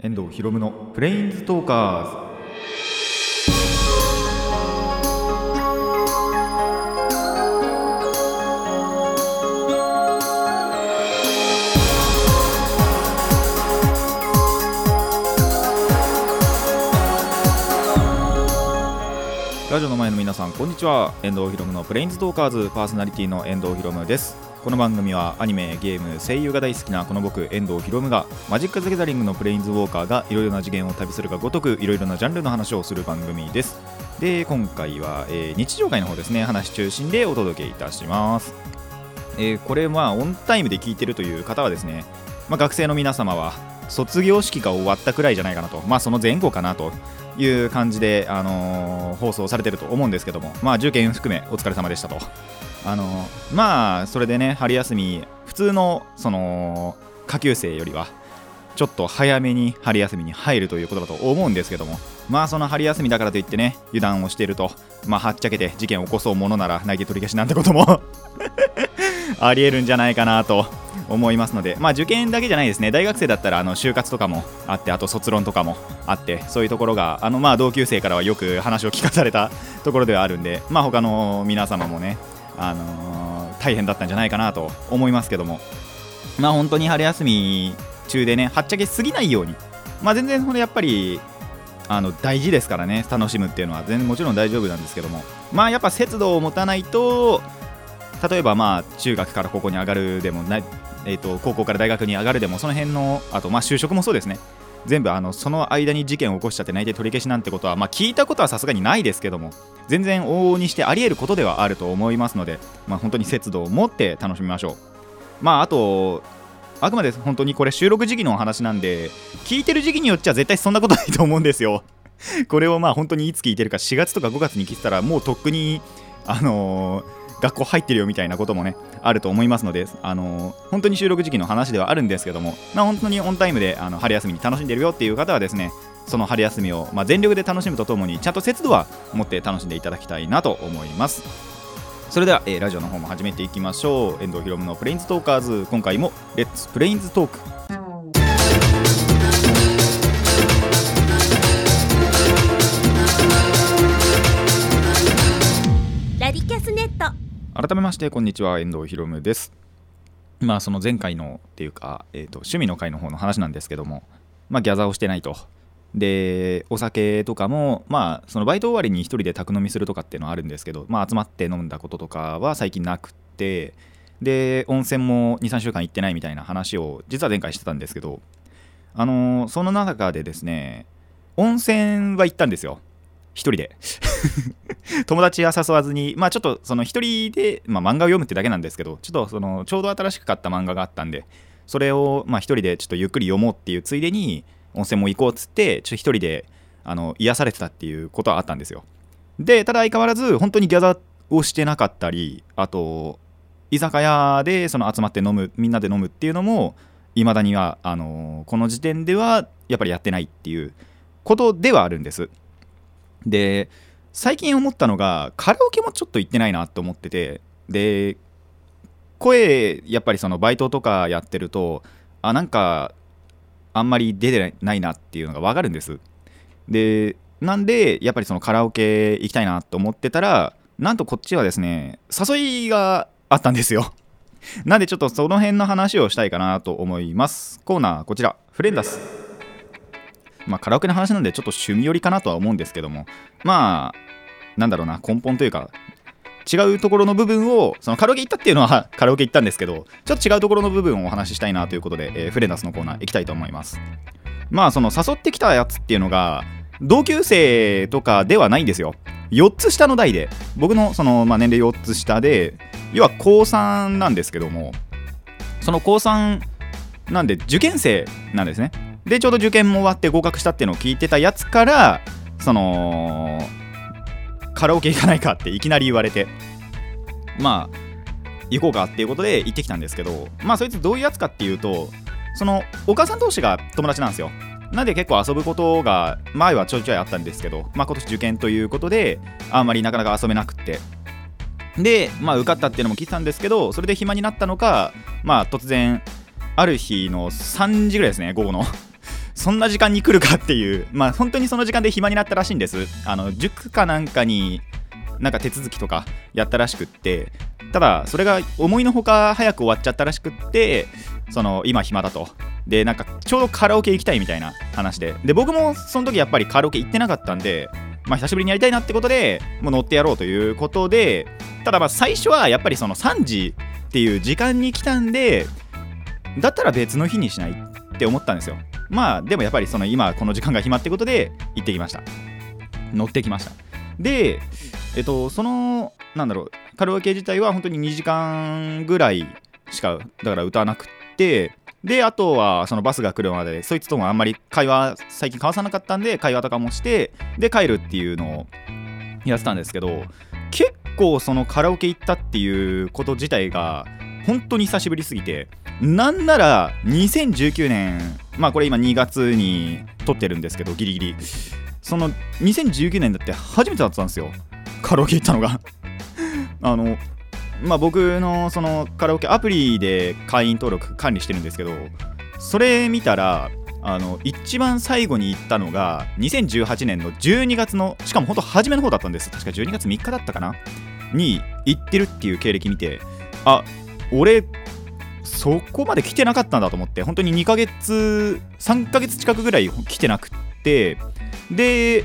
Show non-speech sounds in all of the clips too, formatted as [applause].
遠藤博夢のプレインズトーカーズ。ラジオの前の皆さんこんにちは。遠藤博夢のプレインズトーカーズパーソナリティの遠藤博夢です。この番組はアニメ、ゲーム、声優が大好きなこの僕、遠藤ひろむがマジック・ザ・ギャザリングのプレインズ・ウォーカーがいろいろな次元を旅するがごとくいろいろなジャンルの話をする番組です。で、今回は、えー、日常会の方ですね、話中心でお届けいたします。えー、これはオンタイムで聞いてるという方はですね、まあ、学生の皆様は卒業式が終わったくらいじゃないかなと、まあ、その前後かなという感じで、あのー、放送されてると思うんですけども、まあ、受験含めお疲れ様でしたと。あのまあそれでね春休み普通のその下級生よりはちょっと早めに春休みに入るということだと思うんですけどもまあその春休みだからといってね油断をしているとまあはっちゃけて事件を起こそうものなら内定取り消しなんてことも [laughs] ありえるんじゃないかなと思いますのでまあ受験だけじゃないですね。大学生だったらあの就活とかもあってあと卒論とかもあってそういうところがあのまあ同級生からはよく話を聞かされたところではあるんでまあ他の皆様もねあのー、大変だったんじゃないかなと思いますけども、まあ、本当に春休み中でね、はっちゃけすぎないように、まあ、全然やっぱりあの大事ですからね、楽しむっていうのは全然もちろん大丈夫なんですけども、まあやっぱ節度を持たないと、例えばまあ中学から高校に上がるでもない、えー、と高校から大学に上がるでも、その辺の、あとまあ就職もそうですね、全部あのその間に事件を起こしちゃって内定取り消しなんてことは、まあ、聞いたことはさすがにないですけども全然往々にしてあり得ることではあると思いますので、まあ、本当に節度を持って楽しみましょう。まああとあくまで本当にこれ収録時期のお話なんで聞いてる時期によっちゃ絶対そんなことないと思うんですよ。これをまあ本当にいつ聞いてるか4月とか5月に聞いてたらもうとっくにあのー学校入ってるよみたいなこともねあると思いますので、あのー、本当に収録時期の話ではあるんですけども、まあ、本当にオンタイムであの春休みに楽しんでるよっていう方はですねその春休みを、まあ、全力で楽しむとともにちゃんと節度は持って楽しんでいただきたいなと思います。それでは、えー、ラジオの方も始めていきましょう。遠藤ひろむのプレインズトーカーズ。今回もレッツプレインズトークめましてこんにちは。遠藤ひろむです。まあその前回のっていうか、えーと、趣味の会の方の話なんですけどもまあギャザーをしてないと。でお酒とかもまあそのバイト終わりに1人で宅飲みするとかっていうのはあるんですけどまあ集まって飲んだこととかは最近なくてで温泉も23週間行ってないみたいな話を実は前回してたんですけどあのー、その中でですね温泉は行ったんですよ。1人で [laughs] 友達は誘わずに、まあちょっとその1人で、まあ、漫画を読むってだけなんですけど、ちょっとそのちょうど新しく買った漫画があったんで、それをまあ1人でちょっとゆっくり読もうっていうついでに、温泉も行こうっつって、ちょっと1人であの癒されてたっていうことはあったんですよ。で、ただ相変わらず、本当にギャザーをしてなかったり、あと、居酒屋でその集まって飲む、みんなで飲むっていうのも、いまだには、あのこの時点ではやっぱりやってないっていうことではあるんです。で最近思ったのがカラオケもちょっと行ってないなと思っててで声やっぱりそのバイトとかやってるとあなんかあんまり出てないなっていうのが分かるんです。でなんでやっぱりそのカラオケ行きたいなと思ってたらなんとこっちはですね誘いがあったんですよ。[laughs] なんでちょっとその辺の話をしたいかなと思います。コーナーこちら。フレンダス。まあ、カラオケの話なんでちょっと趣味寄りかなとは思うんですけども、まあ、なんだろうな、根本というか、違うところの部分を、そのカラオケ行ったっていうのはカラオケ行ったんですけど、ちょっと違うところの部分をお話ししたいなということで、えー、フレナスのコーナー行きたいと思います。まあ、その誘ってきたやつっていうのが、同級生とかではないんですよ。4つ下の代で、僕のその、まあ、年齢4つ下で、要は高3なんですけども、その高3なんで受験生なんですね。でちょうど受験も終わって合格したっていうのを聞いてたやつからそのカラオケ行かないかっていきなり言われて。まあ行こうかっていうことで行ってきたんですけどまあそいつどういうやつかっていうとそのお母さん同士が友達なんですよ。なんで結構遊ぶことが前はちょいちょいあったんですけど、まあ、今年受験ということであんまりなかなか遊べなくって。でまあ受かったっていうのも聞いてたんですけどそれで暇になったのかまあ突然ある日の3時ぐらいですね午後の。そんな時間に来るかっていうまあ本当にその時間で暇になったらしいんです。あの塾かなんかになんか手続きとかやったらしくってただそれが思いのほか早く終わっちゃったらしくってその今暇だと。でなんかちょうどカラオケ行きたいみたいな話で。で僕もその時やっぱりカラオケ行ってなかったんでまあ久しぶりにやりたいなってことでもう乗ってやろうということでただまあ最初はやっぱりその3時っていう時間に来たんでだったら別の日にしないって思ったんですよ。まあでもやっぱりその今この時間が暇ってことで行ってきました。乗ってきました。でえっとそのなんだろうカラオケ自体は本当に2時間ぐらいしかだから歌わなくってであとはそのバスが来るまでそいつともあんまり会話最近交わさなかったんで会話とかもしてで帰るっていうのをやってたんですけど結構そのカラオケ行ったっていうこと自体が本当に久しぶりすぎてなんなら2019年まあこれ今2月に撮ってるんですけどギリギリ。その2019年だって初めてだったんですよ。カラオケ行ったのが。[laughs] あのまあ僕のそのカラオケアプリで会員登録管理してるんですけどそれ見たらあの一番最後に行ったのが2018年の12月のしかも本当初めの方だったんです。確か12月3日だったかな？に行ってるっていう経歴見てあ俺そこまで来てなかったんだと思って本当に2ヶ月3ヶ月近くぐらい来てなくってで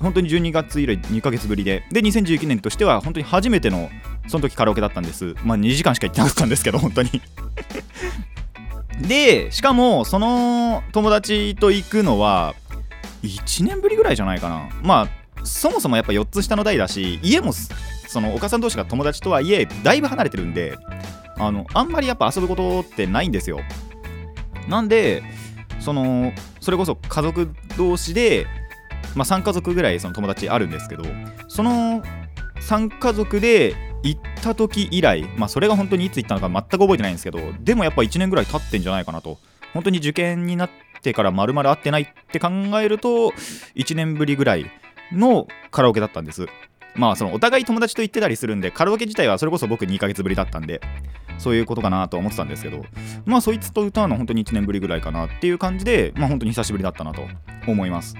本当に12月以来2ヶ月ぶりでで2019年としては本当に初めてのその時カラオケだったんです。まあ2時間しか行ってなかったんですけど本当に。[laughs] でしかもその友達と行くのは1年ぶりぐらいじゃないかな。まあそもそもやっぱ4つ下の代だし家もそのお母さん同士が友達とはいえだいぶ離れてるんであのあんまりやっぱ遊ぶことってないんですよ。なんでそのそれこそ家族同士で、まあ、3家族ぐらいその友達あるんですけどその3家族で行った時以来、まあ、それが本当にいつ行ったのか全く覚えてないんですけどでもやっぱ1年ぐらい経ってんじゃないかなと。本当に受験になってから丸々会ってないって考えると1年ぶりぐらいのカラオケだったんです。まあそのお互い友達と行ってたりするんでカラオケ自体はそれこそ僕2ヶ月ぶりだったんでそういうことかなと思ってたんですけどまあそいつと歌うの本当に1年ぶりぐらいかなっていう感じでまあ本当に久しぶりだったなと思います。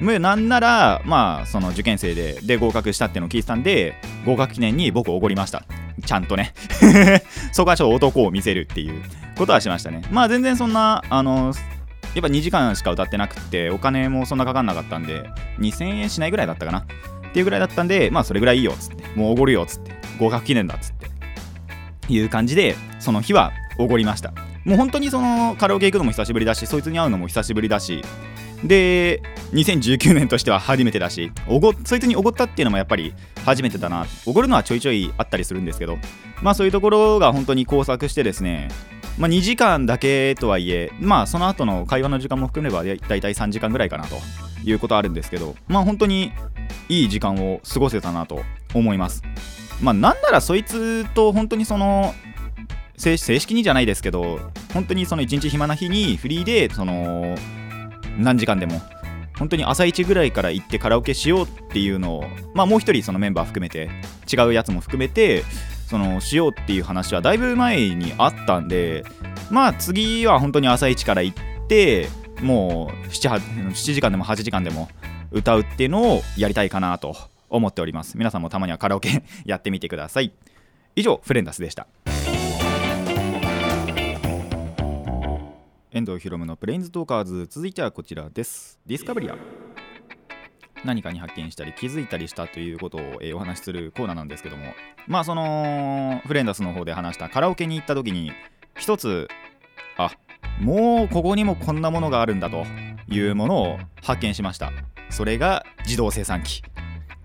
なんならまあその受験生でで合格したっていうのを聞いてたんで合格記念に僕おごりました。ちゃんとね。[laughs] そこはちょっと男を見せるっていうことはしましたね。まあ全然そんなあのやっぱ2時間しか歌ってなくてお金もそんなかかんなかったんで2000円しないぐらいだったかな。っていうぐらいだったんでまあそれぐらいいいよっつってもうおごるよっつって合格記念だっつっていう感じでその日はおごりました。もう本当にそのカラオケ行くのも久しぶりだしそいつに会うのも久しぶりだし。で2019年としては初めてだしおごそいつにおごったっていうのもやっぱり初めてだな。おごるのはちょいちょいあったりするんですけど。まあそういうところが本当に交錯してですねまあ2時間だけとはいえまあその後の会話の時間も含めればだいたい3時間ぐらいかなということあるんですけどまあ本当にいい時間を過ごせたなと思います。まあなんならそいつと本当にその正式にじゃないですけど本当にその一日暇な日にフリーでその何時間でも本当に朝一ぐらいから行ってカラオケしようっていうのをまあもう一人そのメンバー含めて違うやつも含めてそのしようっていう話はだいぶ前にあったんでまあ次は本当に朝一から行ってもう 7, 7時間でも8時間でも歌うっていうのをやりたいかなと。思っております。皆さんもたまにはカラオケ [laughs] やってみてください。以上フレンダスでした。遠藤ひろむのプレインズトーカーズ。続いてはこちらです。ディスカブリア。何かに発見したり気づいたりしたということを、え、お話しするコーナーなんですけども。まあそのフレンダスの方で話したカラオケに行った時に一つあもうここにもこんなものがあるんだというものを発見しました。それが自動生産機。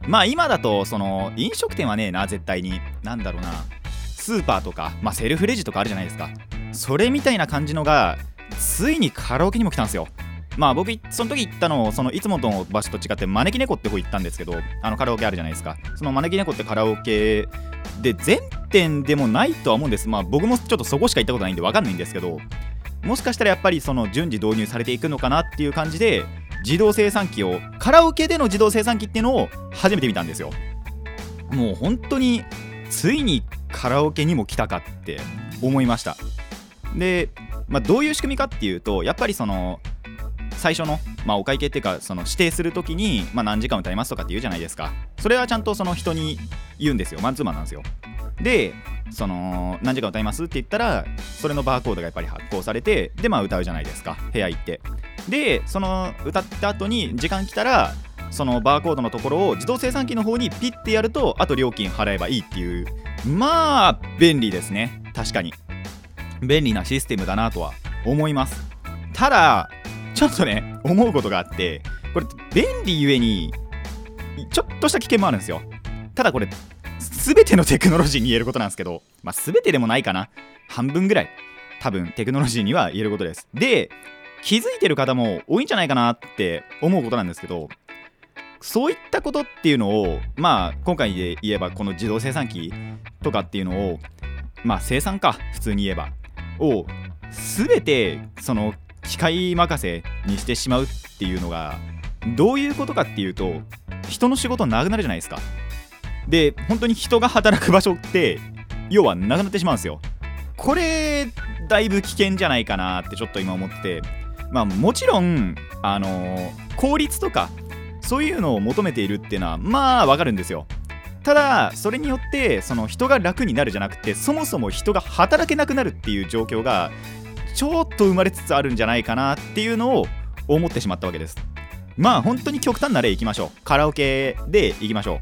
まあ今だとその飲食店はねえな絶対に何だろうな。スーパーとか、まあ、セルフレジとかあるじゃないですか。それみたいな感じのがついにカラオケにも来たんですよ。まあ僕その時行ったのそのいつもの場所と違って招き猫って方行ったんですけどあのカラオケあるじゃないですか。その招き猫ってカラオケで全店でもないとは思うんです。まあ僕もちょっとそこしか行ったことないんで分かんないんですけどもしかしたらやっぱりその順次導入されていくのかなっていう感じで自動生産機をカラオケでの自動生産機っていうのを初めて見たんですよ。もう本当についにカラオケにも来たかって思いました。でまあ、どういう仕組みかっていうとやっぱりその最初の、まあ、お会計っていうかその指定するときに、まあ、何時間歌いますとかって言うじゃないですか。それはちゃんとその人に言うんですよ。マンツーマンなんですよ。でその何時間歌いますって言ったらそれのバーコードがやっぱり発行されてでまあ歌うじゃないですか。部屋行って。でその歌った後に時間来たらそのバーコードのところを自動生産機の方にピッてやるとあと料金払えばいいっていう。まあ便利ですね。確かに。便利なシステムだなとは思います。ただちょっとね思うことがあってこれ便利ゆえにちょっとした危険もあるんですよ。ただこれ全てのテクノロジーに言えることなんですけど、まあ、全てでもないかな。半分ぐらい。多分テクノロジーには言えることです。で気づいてる方も多いんじゃないかなって思うことなんですけどそういったことっていうのをまあ今回で言えばこの自動生産機とかっていうのをまあ生産か普通に言えばを全てその機械任せにしてしまうっていうのがどういうことかっていうと人の仕事なくなるじゃないですか。で本当に人が働く場所って要はなくなってしまうんですよ。これだいぶ危険じゃないかなってちょっと今思ってまあもちろんあのー、効率とかそういうのを求めているっていうのはまあわかるんですよ。ただそれによってその人が楽になるじゃなくてそもそも人が働けなくなるっていう状況がちょっと生まれつつあるんじゃないかなっていうのを思ってしまったわけです。まあ本当に極端な例いきましょう。カラオケでいきましょう。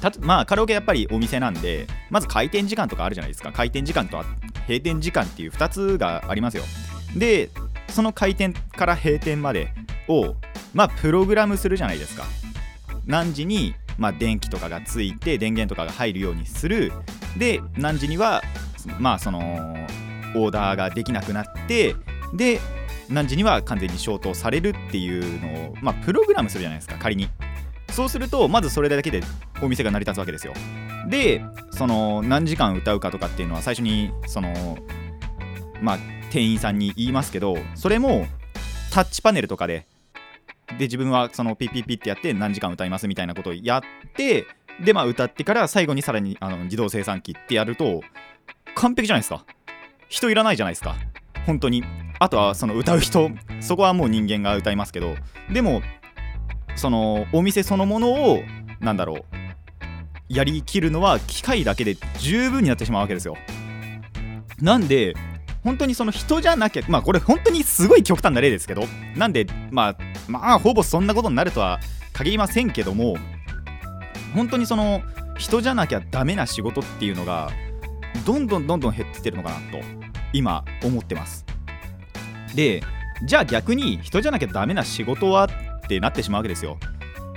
たまあカラオケやっぱりお店なんでまず開店時間とかあるじゃないですか。開店時間と閉店時間っていう2つがありますよ。でその開店から閉店までをまあプログラムするじゃないですか。何時にまあ電気とかがついて電源とかが入るようにする。で何時にはまあそのオーダーができなくなってで何時には完全に消灯されるっていうのをまあプログラムするじゃないですか仮に。そうするとまずそれだけでお店が成り立つわけですよ。でその何時間歌うかとかっていうのは最初にそのまあ店員さんに言いますけどそれもタッチパネルとかでで自分はそのピッピッピッってやって何時間歌いますみたいなことをやってでまあ歌ってから最後にさらにあの自動生産機ってやると完璧じゃないですか。人いらないじゃないですか。本当に。あとはその歌う人。そこはもう人間が歌いますけど。でもそのお店そのものをなんだろうやりきるのは機械だけで十分になってしまうわけですよ。なんで本当にその人じゃなきゃまあこれ本当にすごい極端な例ですけどなんでまあまあほぼそんなことになるとは限りませんけども本当にその人じゃなきゃダメな仕事っていうのがどんどんどんどん減ってってるのかなと今思ってます。でじゃあ逆に人じゃなきゃダメな仕事はってなってしまうわけですよ。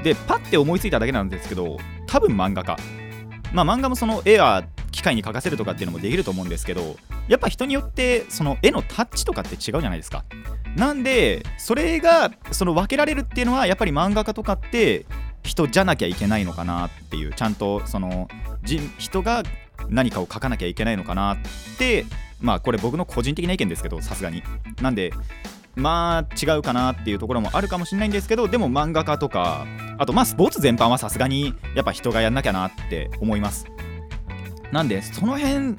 でパッて思いついただけなんですけど多分漫画家。まあ漫画もその絵は機械に描かせるとかっていうのもできると思うんですけどやっぱ人によってその絵のタッチとかって違うじゃないですか。なんでそれがその分けられるっていうのはやっぱり漫画家とかって人じゃなきゃいけないのかなっていうちゃんとその人が何かを書かなきゃいけないのかなってまあこれ僕の個人的な意見ですけどさすがに。なんでまあ違うかなっていうところもあるかもしれないんですけどでも漫画家とかあとまあスポーツ全般はさすがにやっぱ人がやんなきゃなって思います。なんでその辺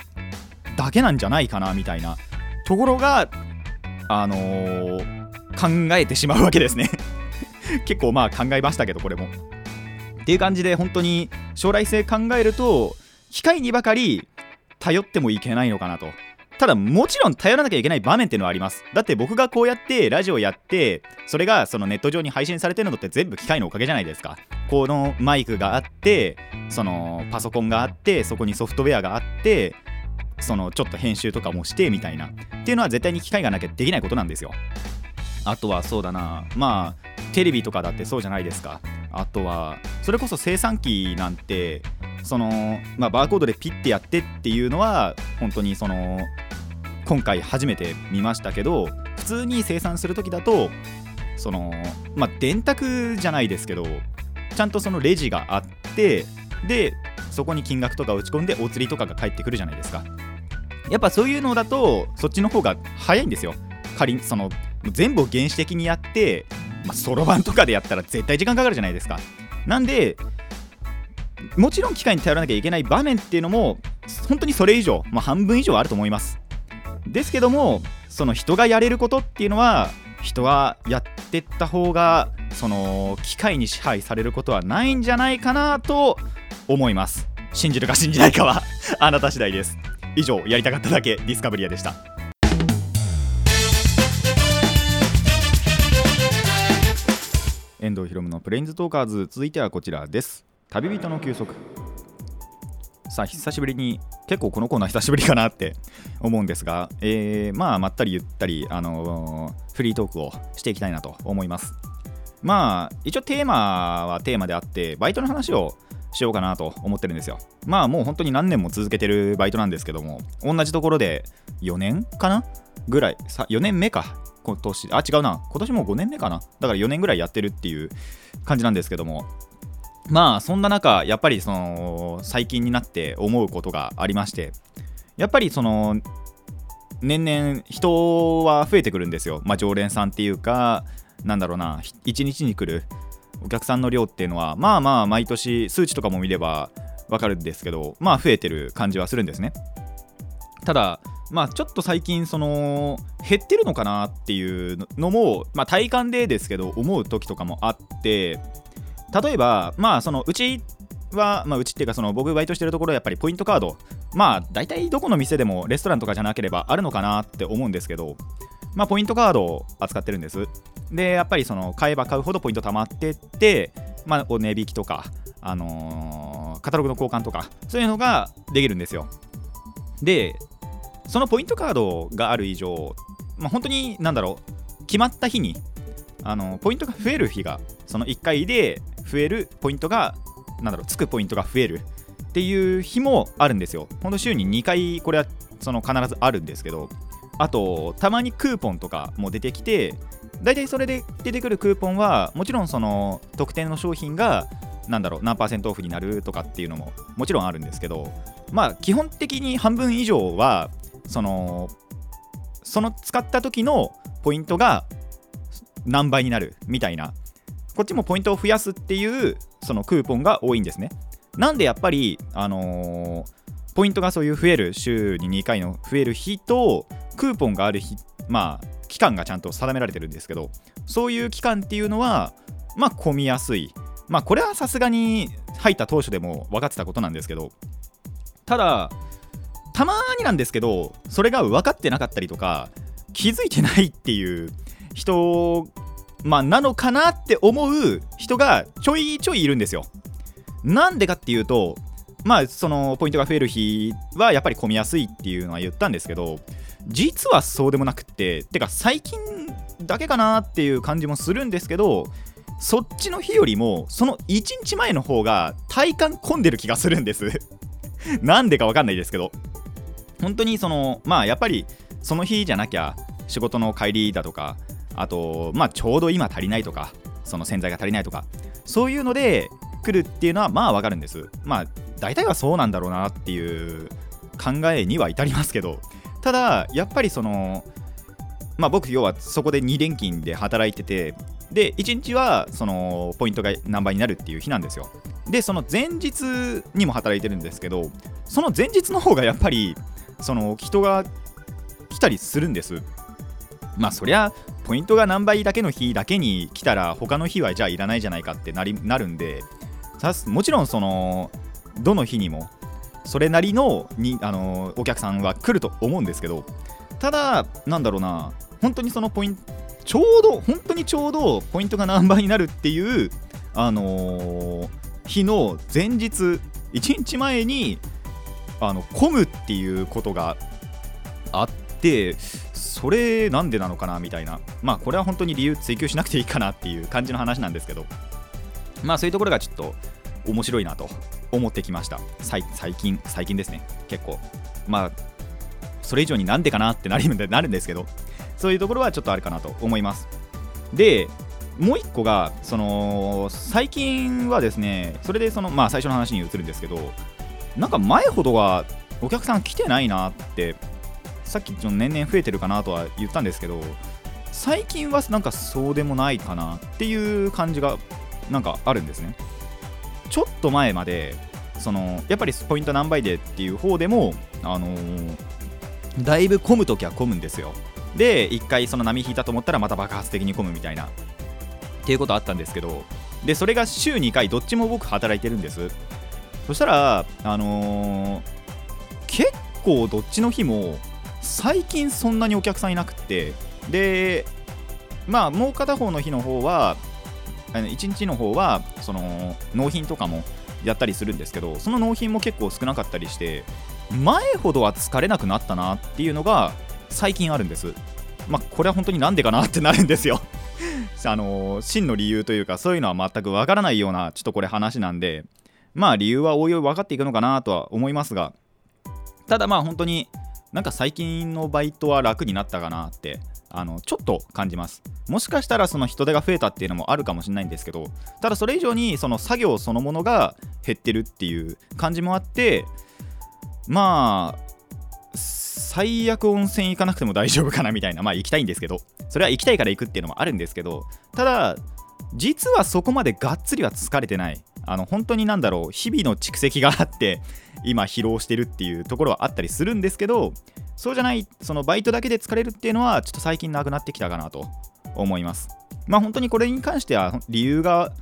だけなんじゃないかなみたいなところがあのー、考えてしまうわけですね。[laughs] 結構まあ考えましたけどこれも。っていう感じで本当に将来性考えると機械にばかり頼ってもいけないのかなと。ただもちろん頼らなきゃいけない場面っていうのはあります。だって僕がこうやってラジオやってそれがそのネット上に配信されてるのって全部機械のおかげじゃないですか。このマイクがあってそのパソコンがあってそこにソフトウェアがあってそのちょっと編集とかもしてみたいな。っていうのは絶対に機械がなきゃできないことなんですよ。あとはそうだな。まあテレビとかだってそうじゃないですか。あとはそれこそ生産機なんてそのまあバーコードでピッてやってっていうのは本当にその今回初めて見ましたけど普通に生産する時だとそのまあ電卓じゃないですけどちゃんとそのレジがあってでそこに金額とか打ち込んでお釣りとかが返ってくるじゃないですか。やっぱそういうのだとそっちの方が早いんですよ。仮にその全部を原始的にやってそろばんとかでやったら絶対時間かかるじゃないですか。なんでもちろん機械に頼らなきゃいけない場面っていうのも本当にそれ以上、まあ、半分以上あると思います。ですけどもその人がやれることっていうのは人はやってった方がその機械に支配されることはないんじゃないかなと思います。信じるか信じないかは [laughs] あなた次第です。以上やりたかっただけディスカブリアでした。遠藤ひろむのプレインズトーカーズ続いてはこちらです。旅人の休息。さあ久しぶりに結構このコーナー久しぶりかなって思うんですが、えー、まあまったりゆったり、あのー、フリートークをしていきたいなと思います。まあ一応テーマはテーマであってバイトの話をしようかなと思ってるんですよ。まあもう本当に何年も続けてるバイトなんですけども同じところで4年かなぐらいさ4年目か。今年あ違うな。今年もう5年目かな。だから4年ぐらいやってるっていう感じなんですけどもまあそんな中やっぱりその最近になって思うことがありましてやっぱりその年々人は増えてくるんですよ。まあ常連さんっていうかなんだろうな1日に来るお客さんの量っていうのはまあまあ毎年数値とかも見ればわかるんですけどまあ増えてる感じはするんですね。ただまあちょっと最近その減ってるのかなっていうのもまあ体感でですけど思う時とかもあって例えばまあそのうちは、まあ、うちっていうかその僕バイトしてるところはやっぱりポイントカード。まあ大体どこの店でもレストランとかじゃなければあるのかなって思うんですけどまあポイントカードを扱ってるんです。でやっぱりその買えば買うほどポイント貯まってってまあお値引きとかあのー、カタログの交換とかそういうのができるんですよ。でそのポイントカードがある以上まあ本当になんだろう決まった日にあのポイントが増える日がその1回で増えるポイントがなんだろうつくポイントが増えるっていう日もあるんですよ。ほんと週に2回これはその必ずあるんですけどあとたまにクーポンとかも出てきて大体それで出てくるクーポンはもちろんその特典の商品がなんだろう何パーセントオフになるとかっていうのももちろんあるんですけどまあ基本的に半分以上はそのその使った時のポイントが何倍になるみたいなこっちもポイントを増やすっていうそのクーポンが多いんですね。なんでやっぱりあのー、ポイントがそういう増える週に2回の増える日とクーポンがある日まあ期間がちゃんと定められてるんですけどそういう期間っていうのはまあ混みやすい。まあこれはさすがに入った当初でも分かってたことなんですけどただたまになんですけどそれが分かってなかったりとか気づいてないっていう人まあ、なのかなって思う人がちょいちょいいるんですよ。なんでかっていうと、まあ、そのポイントが増える日はやっぱり混みやすいっていうのは言ったんですけど、実はそうでもなくって、てか最近だけかなっていう感じもするんですけど、そっちの日よりも、その1日前の方が体感混んでる気がするんです [laughs] なんでかわかんないですけど。本当にその、まあやっぱりその日じゃなきゃ仕事の帰りだとか、あと、まあ、ちょうど今足りないとか、その洗剤が足りないとか、そういうので来るっていうのは、まあわかるんです。まあ、大体はそうなんだろうなっていう考えには至りますけど、ただ、やっぱりその、まあ僕、要はそこで2連勤で働いてて、で、1日はそのポイントが何倍になるっていう日なんですよ。で、その前日にも働いてるんですけど、その前日の方がやっぱり、その人が来たりするんです。まあそりゃポイントが何倍だけの日だけに来たら他の日はじゃあいらないじゃないかってなりなるんでもちろんそのどの日にもそれなりのにあのお客さんは来ると思うんですけどただなんだろうな本当にそのポイントちょうど本当にちょうどポイントが何倍になるっていうあのー、日の前日1日前にあの混むっていうことがあってでそれなんでなのかなみたいな。まあこれは本当に理由追求しなくていいかなっていう感じの話なんですけど。まあそういうところがちょっと面白いなと思ってきました。最近最近ですね。結構。まあそれ以上になんでかなってなるなるんですけど。そういうところはちょっとあるかなと思います。でもう一個がその最近はですねそれでそのまあ最初の話に移るんですけどなんか前ほどはお客さん来てないなってさっきちょ年々増えてるかなとは言ったんですけど最近はなんかそうでもないかなっていう感じがなんかあるんですね。ちょっと前までそのやっぱりポイント何倍でっていう方でもあのー、だいぶ混むときは混むんですよ。で1回その波引いたと思ったらまた爆発的に込むみたいなっていうことあったんですけどでそれが週2回どっちも僕働いてるんです。そしたらあのー、結構どっちの日も最近そんなにお客さんいなくてでまあもう片方の日の方は1日の方はその納品とかもやったりするんですけどその納品も結構少なかったりして前ほどは疲れなくなったなっていうのが最近あるんです。まあこれは本当になんでかなってなるんですよ。[laughs] あの真の理由というかそういうのは全くわからないようなちょっとこれ話なんでまあ理由はおいおい分かっていくのかなとは思いますがただまあ本当になんか最近のバイトは楽になったかなってあのちょっと感じます。もしかしたらその人手が増えたっていうのもあるかもしれないんですけどただそれ以上にその作業そのものが減ってるっていう感じもあってまあ最悪温泉行かなくても大丈夫かなみたいなまあ行きたいんですけどそれは行きたいから行くっていうのもあるんですけどただ実はそこまでがっつりは疲れてない。あの本当になんだろう日々の蓄積があって今疲労してるっていうところはあったりするんですけどそうじゃないそのバイトだけで疲れるっていうのはちょっと最近なくなってきたかなと思います。まあ本当にこれに関しては理由が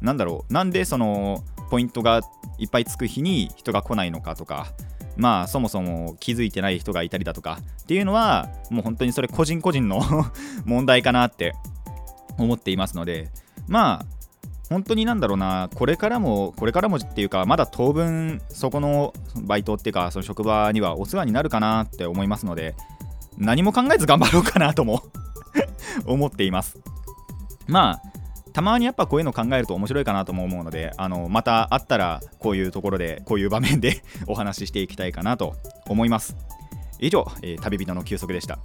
何だろう。なんでそのポイントがいっぱいつく日に人が来ないのかとかまあそもそも気づいてない人がいたりだとかっていうのはもう本当にそれ個人個人の [laughs] 問題かなって思っていますのでまあ本当になんだろうな、これからも、これからもっていうか、まだ当分、そこのバイトっていうか、その職場にはお世話になるかなって思いますので、何も考えず頑張ろうかなとも [laughs] 思っています。まあ、たまにやっぱこういうの考えると面白いかなとも思うので、あのまた会ったらこういうところで、こういう場面で [laughs] お話ししていきたいかなと思います。以上、えー、旅人の休息でした。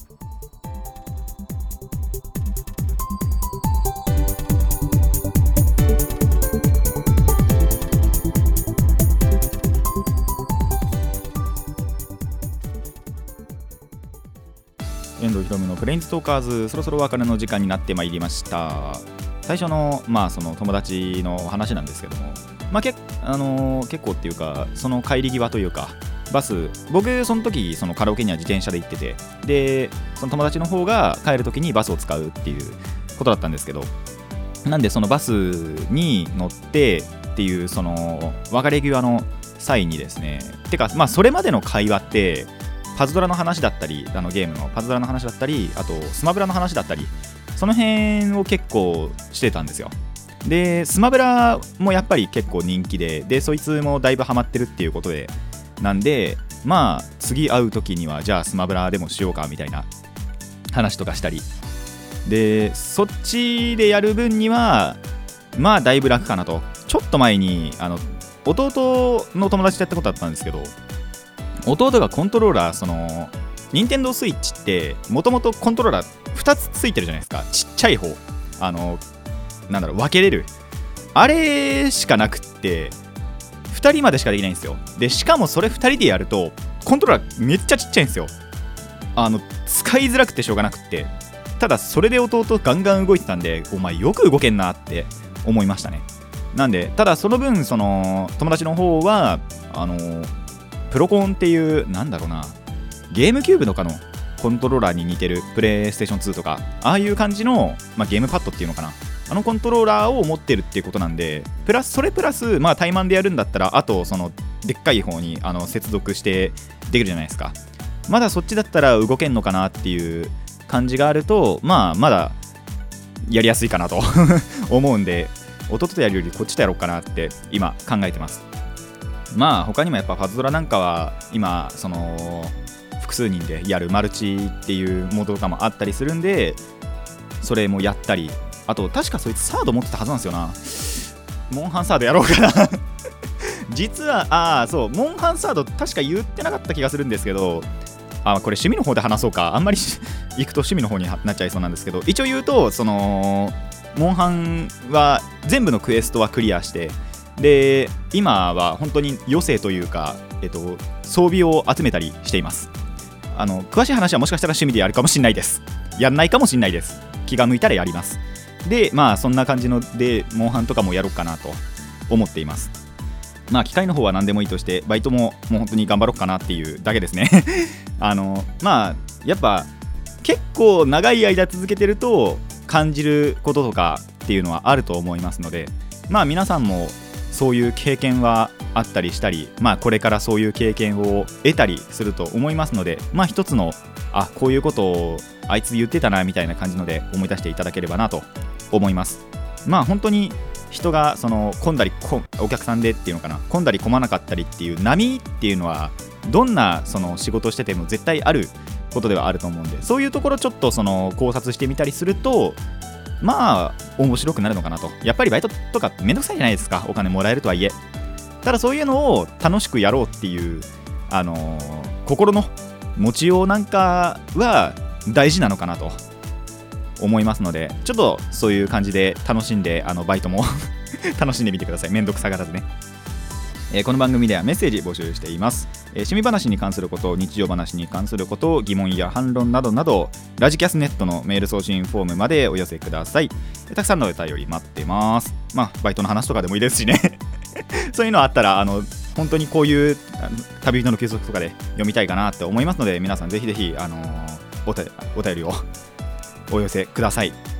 ひろむのプレインズトーカーズ。そろそろお別れの時間になってまいりました。最初のまあその友達の話なんですけども。まあけあのー、結構っていうかその帰り際というかバス。僕その時そのカラオケには自転車で行ってて。でその友達の方が帰る時にバスを使うっていうことだったんですけど。なんでそのバスに乗ってっていうその別れ際の際にですね。てかまあそれまでの会話ってパズドラの話だったりあのゲームのパズドラの話だったりあとスマブラの話だったりその辺を結構してたんですよ。でスマブラもやっぱり結構人気ででそいつもだいぶハマってるっていうことでなんでまあ次会う時にはじゃあスマブラでもしようかみたいな話とかしたり。でそっちでやる分にはまあだいぶ楽かなと。ちょっと前にあの弟の友達とやったことあったんですけど弟がコントローラーその任天堂スイッチってもともとコントローラー2つついてるじゃないですか。ちっちゃい方。あのなんだろう分けれる。あれしかなくって2人までしかできないんですよ。でしかもそれ2人でやるとコントローラーめっちゃちっちゃいんですよ。あの使いづらくてしょうがなくって。ただそれで弟ガンガン動いてたんでお前よく動けんなって思いましたね。なんでただその分その友達の方はあのプロコンっていうなんだろうな。ゲームキューブとかのコントローラーに似てるプレイステーション2とかああいう感じの、まあ、ゲームパッドっていうのかな。あのコントローラーを持ってるっていうことなんでプラスそれプラスまあ怠慢でやるんだったらあとそのでっかい方にあの接続してできるじゃないですか。まだそっちだったら動けんのかなっていう感じがあるとまあまだやりやすいかなと [laughs] 思うんで弟とやるよりこっちとやろうかなって今考えてます。まあ他にもやっぱパズドラなんかは今その複数人でやるマルチっていうモードとかもあったりするんでそれもやったり。あと確かそいつサード持ってたはずなんですよな。モンハンサードやろうかな。実はああそうモンハンサード確か言ってなかった気がするんですけどあこれ趣味の方で話そうか。あんまり行くと趣味の方になっちゃいそうなんですけど一応言うとそのモンハンは全部のクエストはクリアしてで今は本当に余生というか、えっと、装備を集めたりしています。あの詳しい話はもしかしたら趣味でやるかもしれないです。やんないかもしれないです。気が向いたらやります。でまあそんな感じのでモンハンとかもやろうかなと思っています。まあ機械の方は何でもいいとしてバイトももう本当に頑張ろうかなっていうだけですね。[laughs] あのまあやっぱ結構長い間続けてると感じることとかっていうのはあると思いますのでまあ皆さんもそういう経験はあったりしたりまあこれからそういう経験を得たりすると思いますのでまあ一つのあこういうことをあいつ言ってたなみたいな感じので思い出していただければなと思います。まあ本当に人がその混んだりお客さんでっていうのかな混んだり混まなかったりっていう波っていうのはどんなその仕事してても絶対あることではあると思うんでそういうところちょっとその考察してみたりするとまあ面白くなるのかなと。やっぱりバイトとかめんどくさいじゃないですか。お金もらえるとはいえ。ただそういうのを楽しくやろうっていうあのー、心の持ちようなんかは大事なのかなと。思いますので。ちょっとそういう感じで楽しんであのバイトも [laughs] 楽しんでみてください。めんどくさがらずね。えー、この番組ではメッセージ募集しています、えー、趣味話に関すること日常話に関すること疑問や反論などなどラジキャスネットのメール送信フォームまでお寄せください。たくさんのお便り待ってます。まあバイトの話とかでもいいですしね。[laughs] そういうのあったらあの本当にこういう旅人の休息とかで読みたいかなって思いますので皆さんぜひぜひ、あのー、お便りをお寄せください。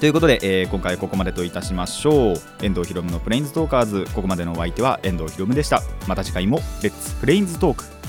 ということで、えー、今回ここまでといたしましょう。遠藤ひろむのプレインズトーカーズ。ここまでのお相手は遠藤ひろむでした。また次回もレッツプレインズトーク。